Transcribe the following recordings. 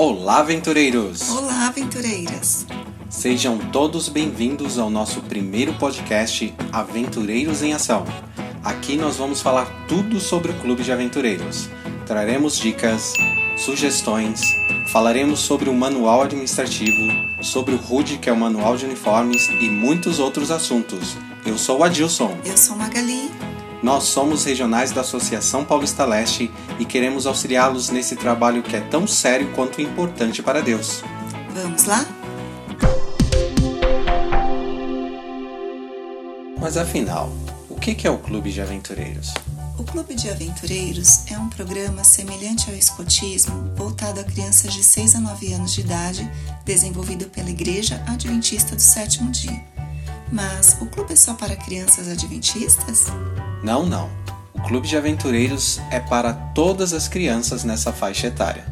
Olá, aventureiros! Olá, aventureiras! Sejam todos bem-vindos ao nosso primeiro podcast Aventureiros em Ação. Aqui nós vamos falar tudo sobre o Clube de Aventureiros. Traremos dicas, sugestões, falaremos sobre o manual administrativo, sobre o RUD, que é o manual de uniformes, e muitos outros assuntos. Eu sou o Adilson. Eu sou Magali. Nós somos regionais da Associação Paulista Leste e queremos auxiliá-los nesse trabalho que é tão sério quanto importante para Deus. Vamos lá? Mas afinal, o que é o Clube de Aventureiros? O Clube de Aventureiros é um programa semelhante ao escotismo voltado a crianças de 6 a 9 anos de idade, desenvolvido pela Igreja Adventista do Sétimo Dia. Mas o clube é só para crianças adventistas? Não, não. O Clube de Aventureiros é para todas as crianças nessa faixa etária.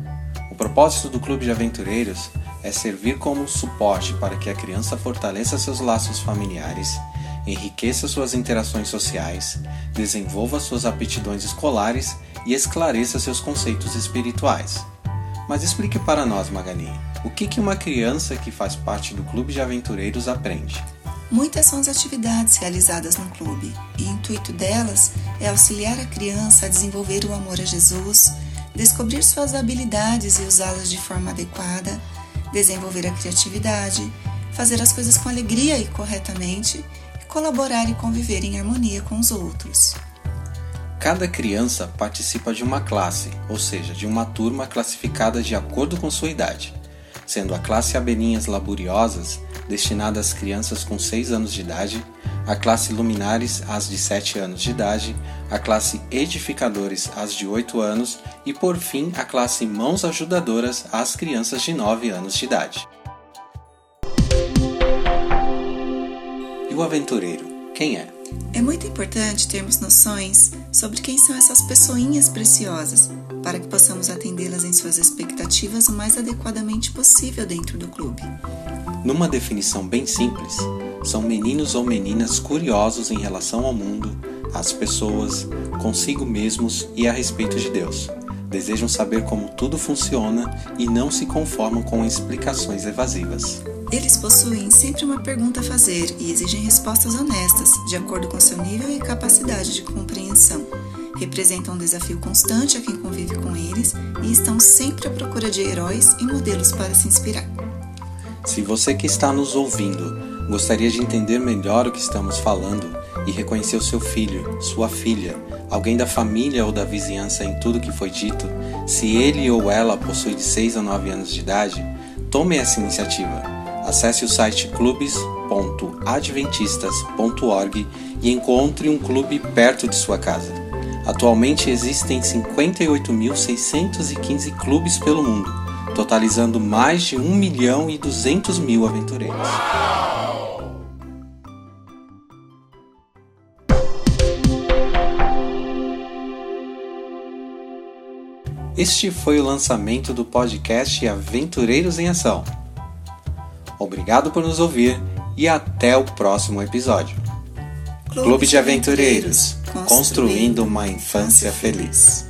O propósito do Clube de Aventureiros é servir como suporte para que a criança fortaleça seus laços familiares, enriqueça suas interações sociais, desenvolva suas aptidões escolares e esclareça seus conceitos espirituais. Mas explique para nós, Magali, o que, uma criança que faz parte do Clube de Aventureiros aprende? Muitas são as atividades realizadas no clube e o intuito delas é auxiliar a criança a desenvolver o amor a Jesus, descobrir suas habilidades e usá-las de forma adequada, desenvolver a criatividade, fazer as coisas com alegria e corretamente e colaborar e conviver em harmonia com os outros. Cada criança participa de uma classe, ou seja, de uma turma classificada de acordo com sua idade, sendo a classe Abelhinhas Laboriosas destinada às crianças com 6 anos de idade, a classe Luminares às de 7 anos de idade, a classe Edificadores às de 8 anos e, por fim, a classe Mãos Ajudadoras às crianças de 9 anos de idade. E o aventureiro, quem é? É muito importante termos noções sobre quem são essas pessoinhas preciosas, para que possamos atendê-las em suas expectativas o mais adequadamente possível dentro do clube. Numa definição bem simples, são meninos ou meninas curiosos em relação ao mundo, às pessoas, consigo mesmos e a respeito de Deus. Desejam saber como tudo funciona e não se conformam com explicações evasivas. Eles possuem sempre uma pergunta a fazer e exigem respostas honestas, de acordo com seu nível e capacidade de compreensão. Representam um desafio constante a quem convive com eles e estão sempre à procura de heróis e modelos para se inspirar. Se você que está nos ouvindo gostaria de entender melhor o que estamos falando e reconhecer o seu filho, sua filha, alguém da família ou da vizinhança em tudo que foi dito, se ele ou ela possui de 6 a 9 anos de idade, tome essa iniciativa. Acesse o site clubes.adventistas.org e encontre um clube perto de sua casa. Atualmente existem 58.615 clubes pelo mundo totalizando mais de 1 milhão e 200 mil aventureiros. Este foi o lançamento do podcast Aventureiros em Ação. Obrigado por nos ouvir e até o próximo episódio. Clube, Clube de Aventureiros construindo uma infância feliz.